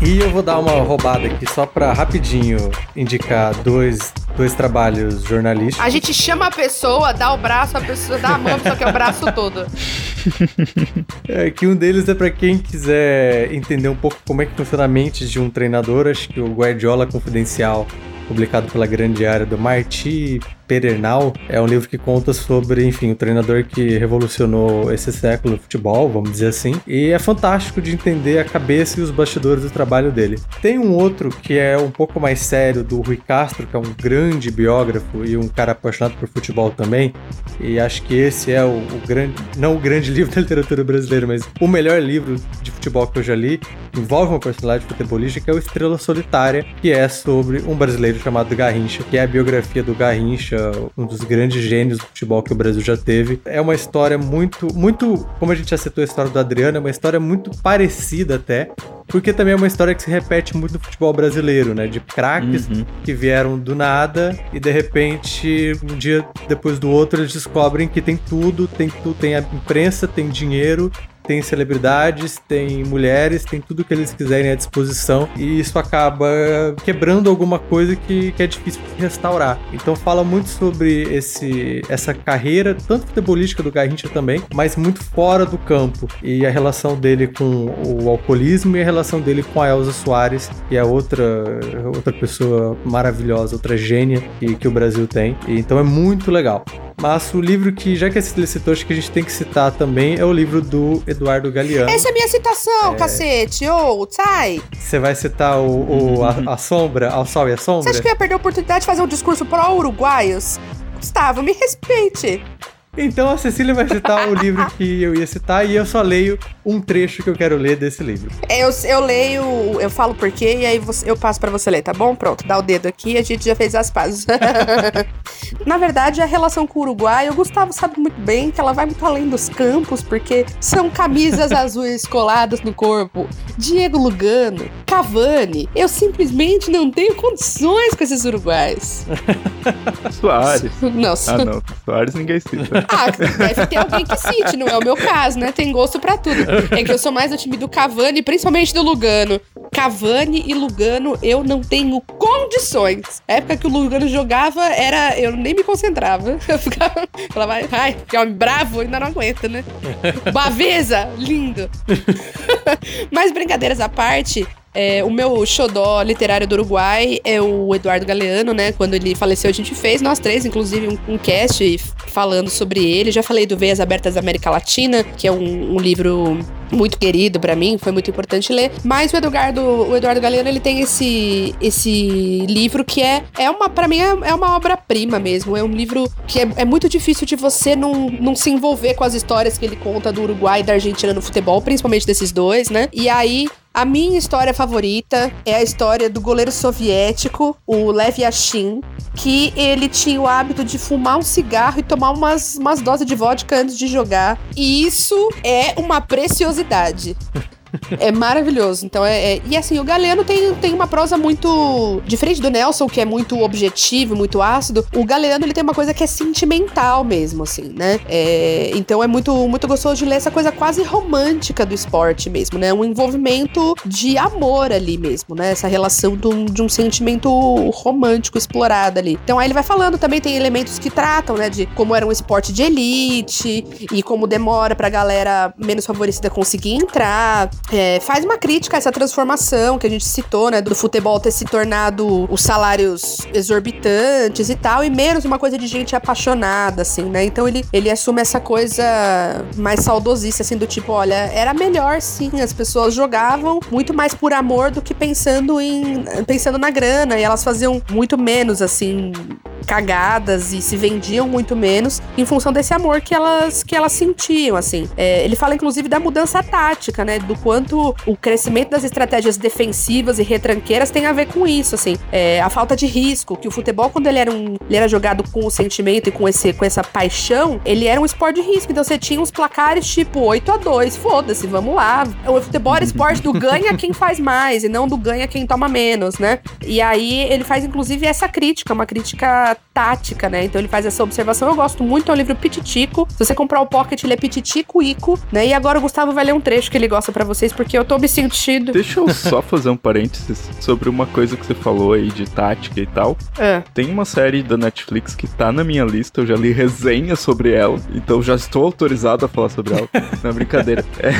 E eu vou dar uma roubada aqui só pra rapidinho indicar dois, dois trabalhos jornalísticos. A gente chama a pessoa, dá o braço, a pessoa dá a mão, só que é o braço todo. É, que um deles é pra quem quiser entender um pouco como é que funciona a mente de um treinador. Acho que o Guardiola Confidencial, publicado pela grande área do Marti Pedernal, é um livro que conta sobre, enfim, o treinador que revolucionou esse século do futebol, vamos dizer assim. E é fantástico de entender a cabeça e os bastidores do trabalho dele. Tem um outro que é um pouco mais sério, do Rui Castro, que é um grande biógrafo e um cara apaixonado por futebol também. E acho que esse é o, o grande, não o grande livro da literatura brasileira, mas o melhor livro de futebol que eu já li. Envolve uma personagem futebolística que é o Estrela Solitária, que é sobre um brasileiro chamado Garrincha, que é a biografia do Garrincha, um dos grandes gênios do futebol que o Brasil já teve. É uma história muito, muito, como a gente já citou a história do Adriano, é uma história muito parecida até, porque também é uma história que se repete muito no futebol brasileiro, né? De craques Uhum. que vieram do nada e de repente, um dia depois do outro, eles descobrem que tem tudo, tem tudo, tem a imprensa, tem dinheiro, tem celebridades, tem mulheres, tem tudo que eles quiserem à disposição e isso acaba quebrando alguma coisa que, que é difícil restaurar. Então fala muito sobre esse, essa carreira, tanto futebolística do Garrincha também, mas muito fora do campo e a relação dele com o alcoolismo e a relação dele com a Elza Soares, que é outra, outra pessoa maravilhosa, outra gênia que, que o Brasil tem. E, então é muito legal. Mas o livro que, já que ele citou, acho que a gente tem que citar também é o livro do Eduardo Galeano. Essa é a minha citação, cacete. Ô, sai. Você vai citar o, o- a, a sombra, ao sol e a Você sombra? acha que eu ia perder a oportunidade de fazer um discurso pró-uruguaios? Gustavo, me respeite. Então a Cecília vai citar o livro que eu ia citar e eu só leio um trecho que eu quero ler desse livro. Eu, eu leio, eu falo por quê e aí você, eu passo para você ler, tá bom? Pronto, dá o dedo aqui e a gente já fez as pazes. Na verdade, a relação com o Uruguai, o Gustavo sabe muito bem que ela vai muito além dos campos, porque são camisas azuis coladas no corpo. Diego Lugano, Cavani. Eu simplesmente não tenho condições com esses uruguais. Soares. Nossa. Ah, não. Soares ninguém cita. Ah, deve ter alguém que cite, não é o meu caso, né? Tem gosto pra tudo. É que eu sou mais do time do Cavani, principalmente do Lugano. Cavani e Lugano, eu não tenho condições. A época que o Lugano jogava, era. Eu nem me concentrava. Eu ficava. Falava, ai, que homem bravo, ainda não aguenta, né? Baveza, lindo. Mas brincadeiras à parte, é, o meu xodó literário do Uruguai é o Eduardo Galeano, né? Quando ele faleceu, a gente fez, nós três, inclusive, um, um cast falando sobre ele. Já falei do Veias Abertas da América Latina, que é um, um livro muito querido para mim, foi muito importante ler. Mas o Eduardo, o Eduardo Galeano, ele tem esse, esse livro que é, é uma, para mim, é, é uma obra-prima mesmo. É um livro que é, é, muito difícil de você não, não se envolver com as histórias que ele conta do Uruguai e da Argentina no futebol, principalmente desses dois, né? E aí a minha história favorita é a história do goleiro soviético, o Lev Yashin, que ele tinha o hábito de fumar um cigarro e tomar umas, umas doses de vodka antes de jogar. E isso é uma preciosidade. É maravilhoso. Então é, é, E assim, o Galeno tem, tem uma prosa muito. Diferente do Nelson, que é muito objetivo, muito ácido. O Galeno ele tem uma coisa que é sentimental mesmo, assim, né? É, então é muito, muito gostoso de ler essa coisa quase romântica do esporte mesmo, né? Um envolvimento de amor ali mesmo, né? Essa relação um, de um sentimento romântico explorado ali. Então aí ele vai falando também, tem elementos que tratam, né? De como era um esporte de elite e como demora pra galera menos favorecida conseguir entrar é, faz uma crítica a essa transformação que a gente citou, né? Do futebol ter se tornado os salários exorbitantes e tal, e menos uma coisa de gente apaixonada, assim, né? Então ele, ele assume essa coisa mais saudosista, assim, do tipo, olha, era melhor sim, as pessoas jogavam muito mais por amor do que pensando em pensando na grana, e elas faziam muito menos, assim, cagadas e se vendiam muito menos em função desse amor que elas que elas sentiam, assim. É, ele fala, inclusive, da mudança tática, né? Do quanto o crescimento das estratégias defensivas e retranqueiras tem a ver com isso, assim. É, a falta de risco, que o futebol, quando ele era, um, ele era jogado com o sentimento e com, esse, com essa paixão, ele era um esporte de risco. Então você tinha uns placares tipo 8 a 2 foda-se, vamos lá. O futebol era esporte do ganha quem faz mais e não do ganha quem toma menos, né? E aí ele faz, inclusive, essa crítica, uma crítica tática, né? Então ele faz essa observação. Eu gosto muito, é um livro pititico. Se você comprar o Pocket, ele é pititico, ico, né? E agora o Gustavo vai ler um trecho que ele gosta para você vocês porque eu tô me sentindo. Deixa eu só fazer um parênteses sobre uma coisa que você falou aí de tática e tal. É. Tem uma série da Netflix que tá na minha lista, eu já li resenha sobre ela, então já estou autorizado a falar sobre ela. Não é brincadeira. É,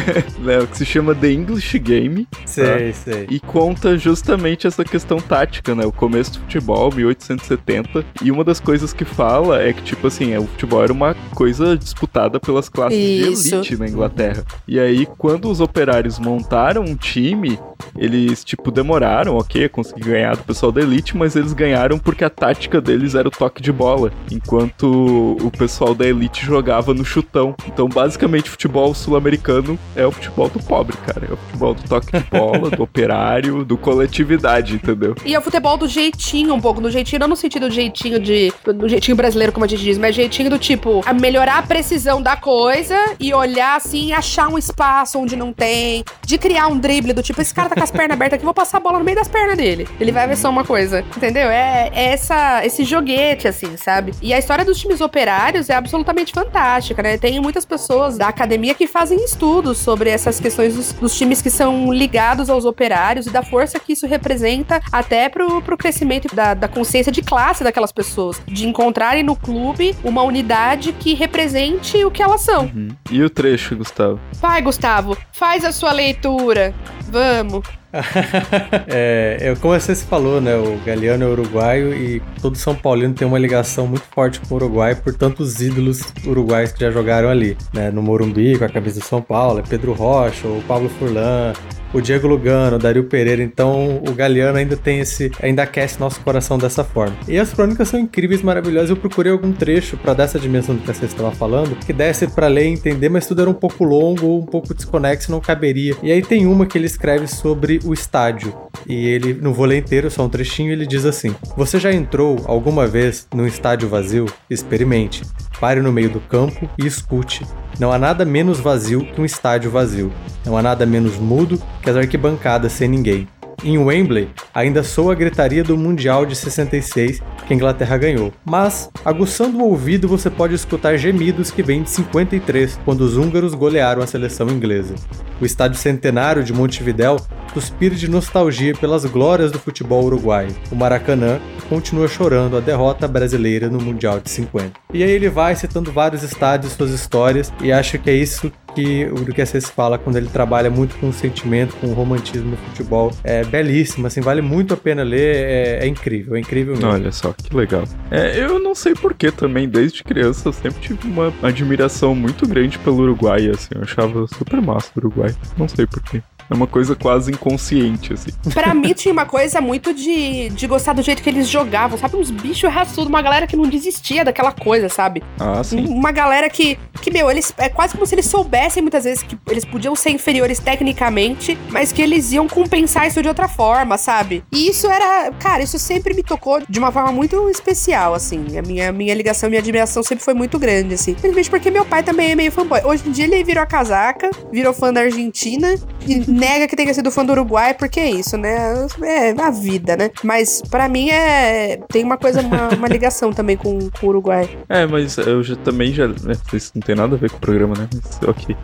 né, que se chama The English Game. Sei, tá? sei. E conta justamente essa questão tática, né? O começo do futebol, 1870. E uma das coisas que fala é que, tipo assim, é, o futebol era uma coisa disputada pelas classes Isso. de elite na Inglaterra. E aí, quando os operários montaram um time, eles, tipo, demoraram, ok, conseguir ganhar do pessoal da elite, mas eles ganharam porque a tática deles era o toque de bola, enquanto o pessoal da elite jogava no chutão. Então, basicamente, futebol sul-americano é o futebol do pobre, cara. É o futebol do toque de bola, do operário, do coletividade, entendeu? E é o futebol do jeitinho, um pouco. No jeitinho, não no sentido do jeitinho de. do jeitinho brasileiro, como a gente diz, mas jeitinho do tipo, a melhorar a precisão da coisa e olhar assim achar um espaço onde não tem. De criar um drible do tipo, esse cara tá com as pernas abertas aqui, vou passar a bola no meio das pernas dele. Ele vai ver só uma coisa. Entendeu? É, é essa, esse joguete, assim, sabe? E a história dos times operários é absolutamente fantástica, né? Tem muitas pessoas da academia que fazem estudos sobre essas questões dos, dos times que são ligados aos operários e da força que isso representa até pro, pro crescimento da, da consciência de classe daquelas pessoas. De encontrarem no clube uma unidade que represente o que elas são. Uhum. E o trecho, Gustavo? Vai, Gustavo, faz a sua leitura. Vamos. é, é, como você se falou, né? O Galeano é uruguaio e todo São Paulino tem uma ligação muito forte com o Uruguai por tantos ídolos uruguais que já jogaram ali, né? No Morumbi, com a camisa do São Paulo, é Pedro Rocha, o Pablo Furlan, o Diego Lugano, o Dario Pereira. Então o Galeano ainda tem esse. ainda aquece nosso coração dessa forma. E as crônicas são incríveis, maravilhosas. Eu procurei algum trecho para dar essa dimensão do que você estava falando, que desse para ler e entender, mas tudo era um pouco longo, um pouco desconexo, não caberia. E aí tem uma que ele escreve sobre o estádio. E ele, não vou ler inteiro, só um trechinho, ele diz assim: Você já entrou alguma vez num estádio vazio? Experimente. Pare no meio do campo e escute. Não há nada menos vazio que um estádio vazio. Não há nada menos mudo que as arquibancadas sem ninguém. Em Wembley, ainda soa a gritaria do Mundial de 66 que a Inglaterra ganhou. Mas, aguçando o ouvido, você pode escutar gemidos que vêm de 53, quando os húngaros golearam a seleção inglesa. O estádio centenário de Montevidéu suspira de nostalgia pelas glórias do futebol uruguaio. O Maracanã continua chorando a derrota brasileira no Mundial de 50. E aí ele vai citando vários estádios, suas histórias, e acho que é isso que o do que a Cês fala quando ele trabalha muito com o sentimento, com o romantismo no futebol. É belíssimo, assim, vale muito a pena ler, é, é incrível, é incrível mesmo. Olha só, que legal. É, eu não sei porquê também, desde criança eu sempre tive uma admiração muito grande pelo Uruguai, assim, eu achava super massa o Uruguai, não sei porquê. É uma coisa quase inconsciente, assim. Pra mim tinha uma coisa muito de, de gostar do jeito que eles jogavam, sabe? Uns bichos raçudos, uma galera que não desistia daquela coisa, sabe? Ah, sim. Uma galera que, que, meu, eles. É quase como se eles soubessem muitas vezes que eles podiam ser inferiores tecnicamente, mas que eles iam compensar isso de outra forma, sabe? E isso era. Cara, isso sempre me tocou de uma forma muito especial, assim. A minha, minha ligação, minha admiração sempre foi muito grande, assim. Simplesmente porque meu pai também é meio fanboy. Hoje em dia ele virou a casaca, virou fã da Argentina e nega que tenha sido fã do Uruguai, porque é isso, né? É a vida, né? Mas para mim é. Tem uma coisa, uma, uma ligação também com, com, o Uruguai. É, mas eu já, também já. Né, isso não tem nada a ver com o programa, né? Mas ok.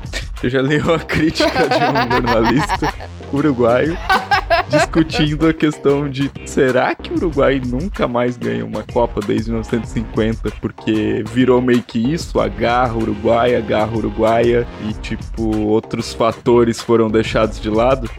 Eu já li uma crítica de um jornalista uruguaio discutindo a questão de será que o Uruguai nunca mais ganha uma Copa desde 1950 porque virou meio que isso, a garra uruguaia, a garra uruguaia e tipo outros fatores foram deixados de lado?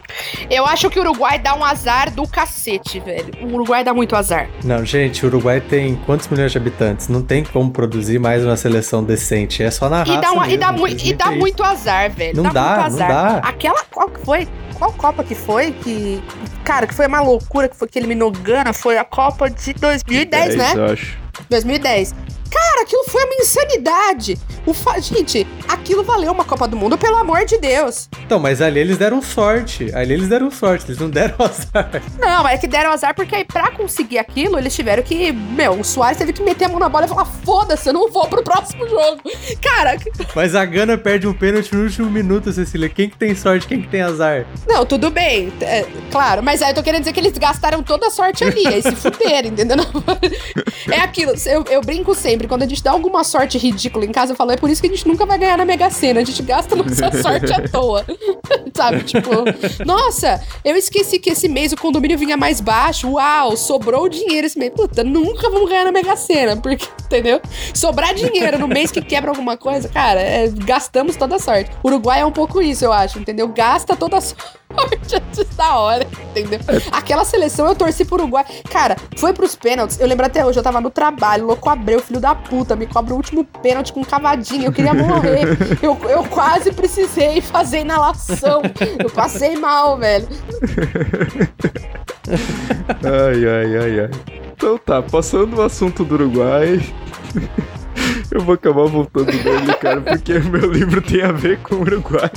Eu acho que o Uruguai dá um azar do cacete, velho. O Uruguai dá muito azar. Não, gente, o Uruguai tem quantos milhões de habitantes? Não tem como produzir mais uma seleção decente. É só na raça E dá, uma, mesmo, e dá, mu e dá muito azar, velho. Não dá, dá muito azar. não dá. Aquela qual que foi? Qual Copa que foi? Que. Cara, que foi uma loucura que foi que eliminou Gana. Foi a Copa de 2010, 10, né? Eu acho. 2010. Cara, aquilo foi uma insanidade. O fa... Gente, aquilo valeu uma Copa do Mundo, pelo amor de Deus. Então, mas ali eles deram sorte. Ali eles deram sorte, eles não deram azar. Não, é que deram azar porque aí pra conseguir aquilo, eles tiveram que. Meu, o Soares teve que meter a mão na bola e falar: foda-se, eu não vou pro próximo jogo. Cara. Mas a Gana perde um pênalti no último minuto, Cecília. Quem que tem sorte, quem que tem azar? Não, tudo bem. É, claro, mas aí eu tô querendo dizer que eles gastaram toda a sorte ali. Aí se fuderam, entendeu? É aquilo. Eu, eu brinco sempre sempre, quando a gente dá alguma sorte ridícula em casa, eu falo, é por isso que a gente nunca vai ganhar na Mega Sena, a gente gasta nossa sorte à toa. Sabe, tipo, nossa, eu esqueci que esse mês o condomínio vinha mais baixo, uau, sobrou dinheiro esse mês. Puta, nunca vamos ganhar na Mega Sena, porque, entendeu? Sobrar dinheiro no mês que quebra alguma coisa, cara, é, gastamos toda a sorte. O Uruguai é um pouco isso, eu acho, entendeu? Gasta toda a sorte antes da hora, entendeu? Aquela seleção eu torci pro Uruguai. Cara, foi pros pênaltis. Eu lembro até hoje, eu tava no trabalho, louco Abreu, filho da puta, me cobra o último pênalti com cavadinha. Eu queria morrer. Eu, eu quase precisei fazer inalação. Eu passei mal, velho. ai, ai, ai, ai. Então tá, passando o assunto do Uruguai. Eu vou acabar voltando nele, cara, porque meu livro tem a ver com o Uruguai.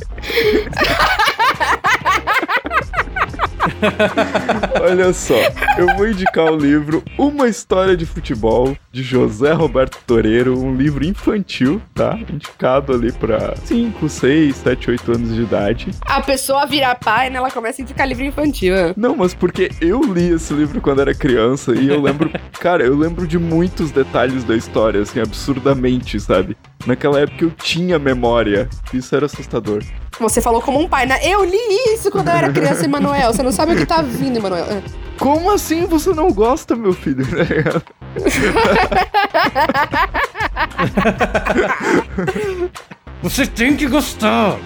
Olha só, eu vou indicar o livro Uma História de Futebol, de José Roberto Toreiro, um livro infantil, tá? Indicado ali pra 5, 6, 7, 8 anos de idade. A pessoa vira pai, né? Ela começa a indicar livro infantil. Né? Não, mas porque eu li esse livro quando era criança e eu lembro, cara, eu lembro de muitos detalhes da história, assim, absurdamente, sabe? Naquela época eu tinha memória. Isso era assustador. Você falou como um pai, né? Eu li isso quando eu era criança, Emanuel. Você não sabe o que tá vindo, Emanuel. É. Como assim você não gosta, meu filho? você tem que gostar.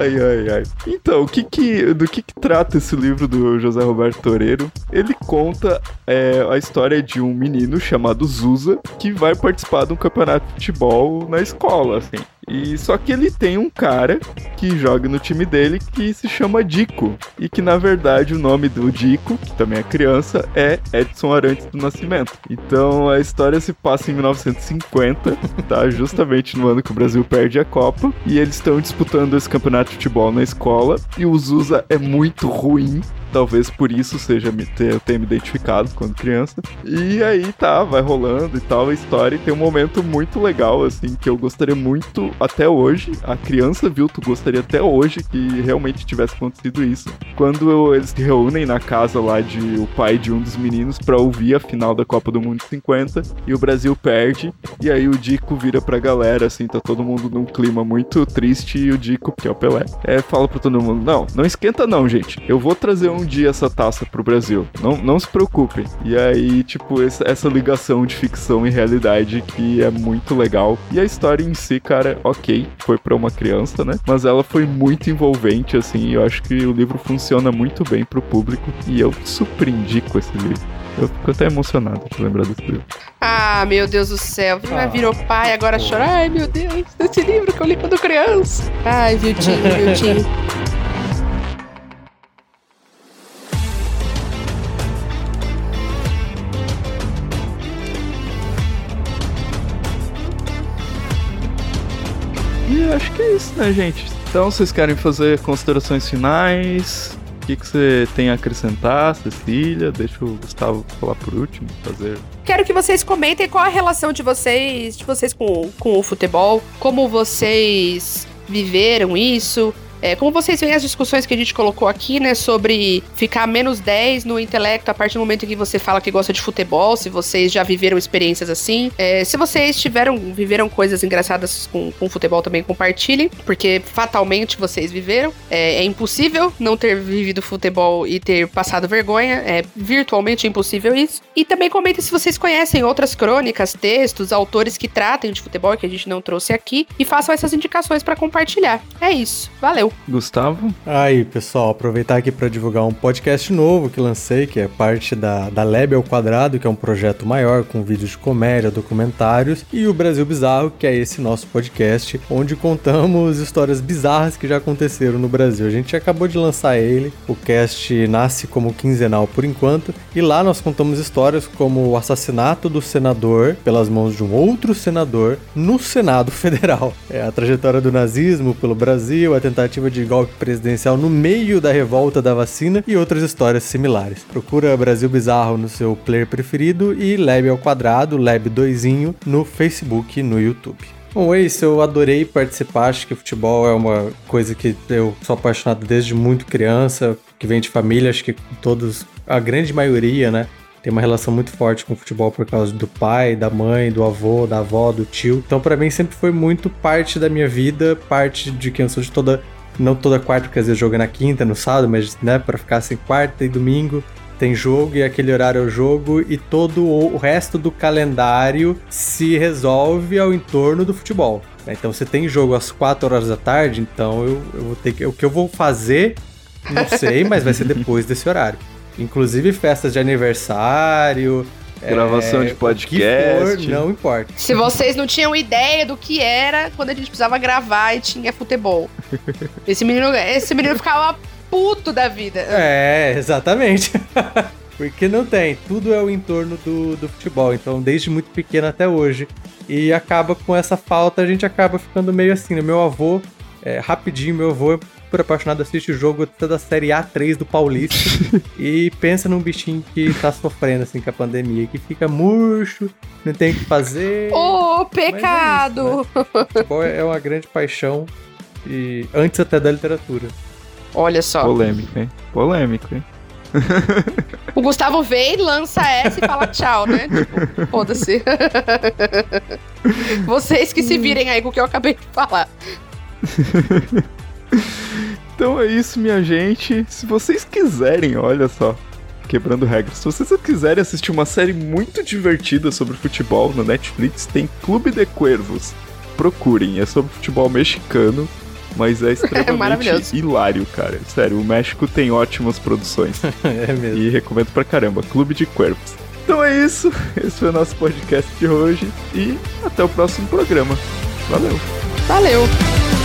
Ai, ai, ai. Então, o que que, do que, que trata esse livro do José Roberto Toreiro? Ele conta é, a história de um menino chamado Zusa que vai participar de um campeonato de futebol na escola, assim. E só que ele tem um cara que joga no time dele que se chama Dico. E que na verdade o nome do Dico, que também é criança, é Edson Arantes do Nascimento. Então a história se passa em 1950, tá? Justamente no ano que o Brasil perde a Copa. E eles estão disputando esse campeonato de futebol na escola. E o Zusa é muito ruim talvez por isso seja me ter, tenha me identificado quando criança. E aí tá, vai rolando e tal a história. E tem um momento muito legal, assim, que eu gostaria muito até hoje. A criança viu, tu gostaria até hoje que realmente tivesse acontecido isso. Quando eu, eles se reúnem na casa lá de o pai de um dos meninos para ouvir a final da Copa do Mundo 50 e o Brasil perde. E aí o Dico vira pra galera, assim, tá todo mundo num clima muito triste e o Dico, que é o Pelé, é, fala pra todo mundo: Não, não esquenta não, gente. Eu vou trazer um dia essa taça pro Brasil. Não, não se preocupem. E aí, tipo, essa, essa ligação de ficção e realidade que é muito legal. E a história em si, cara, ok, foi para uma criança, né? Mas ela foi muito envolvente, assim. E eu acho que o livro funciona muito bem pro público. E eu super indico esse livro. Eu fico até emocionado de lembrar desse livro. Ah, meu Deus do céu. Ah. Virou pai, agora chora. Ai, meu Deus, esse livro que eu li quando criança. Ai, Viltinho, Viltinho. acho que é isso, né, gente? Então, vocês querem fazer considerações finais? O que, que você tem a acrescentar, Cecília? Deixa o Gustavo falar por último, fazer. Quero que vocês comentem qual a relação de vocês, de vocês com, com o futebol, como vocês viveram isso. É, como vocês veem as discussões que a gente colocou aqui, né, sobre ficar menos 10 no intelecto a partir do momento em que você fala que gosta de futebol, se vocês já viveram experiências assim. É, se vocês tiveram, viveram coisas engraçadas com, com futebol também, compartilhem, porque fatalmente vocês viveram. É, é impossível não ter vivido futebol e ter passado vergonha, é virtualmente impossível isso. E também comentem se vocês conhecem outras crônicas, textos, autores que tratem de futebol que a gente não trouxe aqui e façam essas indicações para compartilhar. É isso. Valeu. Gustavo? Aí, pessoal, aproveitar aqui para divulgar um podcast novo que lancei, que é parte da, da Lab ao Quadrado, que é um projeto maior com vídeos de comédia, documentários, e o Brasil Bizarro, que é esse nosso podcast, onde contamos histórias bizarras que já aconteceram no Brasil. A gente acabou de lançar ele, o cast nasce como quinzenal por enquanto, e lá nós contamos histórias como o assassinato do senador pelas mãos de um outro senador no Senado Federal. É a trajetória do nazismo pelo Brasil, a tentativa de golpe presidencial no meio da revolta da vacina e outras histórias similares. Procura Brasil Bizarro no seu player preferido e Lab ao quadrado, Lab 2 no Facebook e no YouTube. Bom, é isso, eu adorei participar, acho que futebol é uma coisa que eu sou apaixonado desde muito criança, que vem de família, acho que todos, a grande maioria, né, tem uma relação muito forte com o futebol por causa do pai, da mãe, do avô, da avó, do tio. Então, para mim, sempre foi muito parte da minha vida, parte de quem eu sou de toda não toda quarta, porque às vezes jogo é na quinta, no sábado, mas né, para ficar assim, quarta e domingo tem jogo e aquele horário é o jogo e todo o resto do calendário se resolve ao entorno do futebol. Então você tem jogo às 4 horas da tarde, então eu, eu vou ter que. O que eu vou fazer, não sei, mas vai ser depois desse horário. Inclusive festas de aniversário. Gravação é, de podcast. for, não importa. Se vocês não tinham ideia do que era quando a gente precisava gravar e tinha futebol. Esse menino, esse menino ficava puto da vida. É, exatamente. Porque não tem, tudo é o entorno do, do futebol, então desde muito pequeno até hoje. E acaba com essa falta, a gente acaba ficando meio assim. né? Meu avô, é, rapidinho, meu avô é super apaixonado, assiste o jogo até da Série A3 do Paulista e pensa num bichinho que tá sofrendo assim com a pandemia, que fica murcho, não tem o que fazer. Ô, pecado! Futebol é uma grande paixão e antes até da literatura. Olha só. Polêmico, hein? Polêmico, hein? O Gustavo vem, lança essa e fala tchau, né? Tipo, foda-se. Vocês que se virem aí com o que eu acabei de falar. Então é isso, minha gente. Se vocês quiserem, olha só, quebrando regras, se vocês quiserem assistir uma série muito divertida sobre futebol no Netflix, tem Clube de Cuervos. Procurem, é sobre futebol mexicano, mas é extremamente maravilhoso. hilário, cara. Sério, o México tem ótimas produções. é mesmo. e recomendo pra caramba, Clube de Cuervos. Então é isso, esse foi o nosso podcast de hoje e até o próximo programa. Valeu! Valeu!